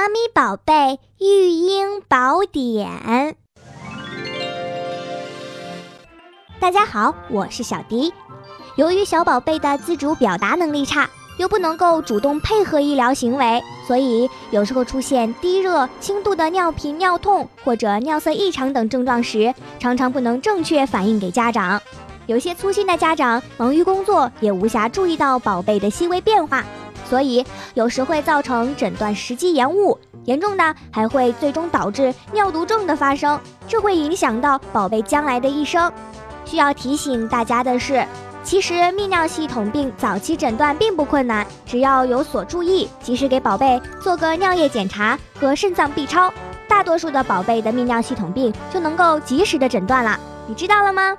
妈咪宝贝育婴宝典，大家好，我是小迪。由于小宝贝的自主表达能力差，又不能够主动配合医疗行为，所以有时候出现低热、轻度的尿频、尿痛或者尿色异常等症状时，常常不能正确反映给家长。有些粗心的家长忙于工作，也无暇注意到宝贝的细微变化。所以有时会造成诊断时机延误，严重的还会最终导致尿毒症的发生，这会影响到宝贝将来的一生。需要提醒大家的是，其实泌尿系统病早期诊断并不困难，只要有所注意，及时给宝贝做个尿液检查和肾脏 B 超，大多数的宝贝的泌尿系统病就能够及时的诊断了。你知道了吗？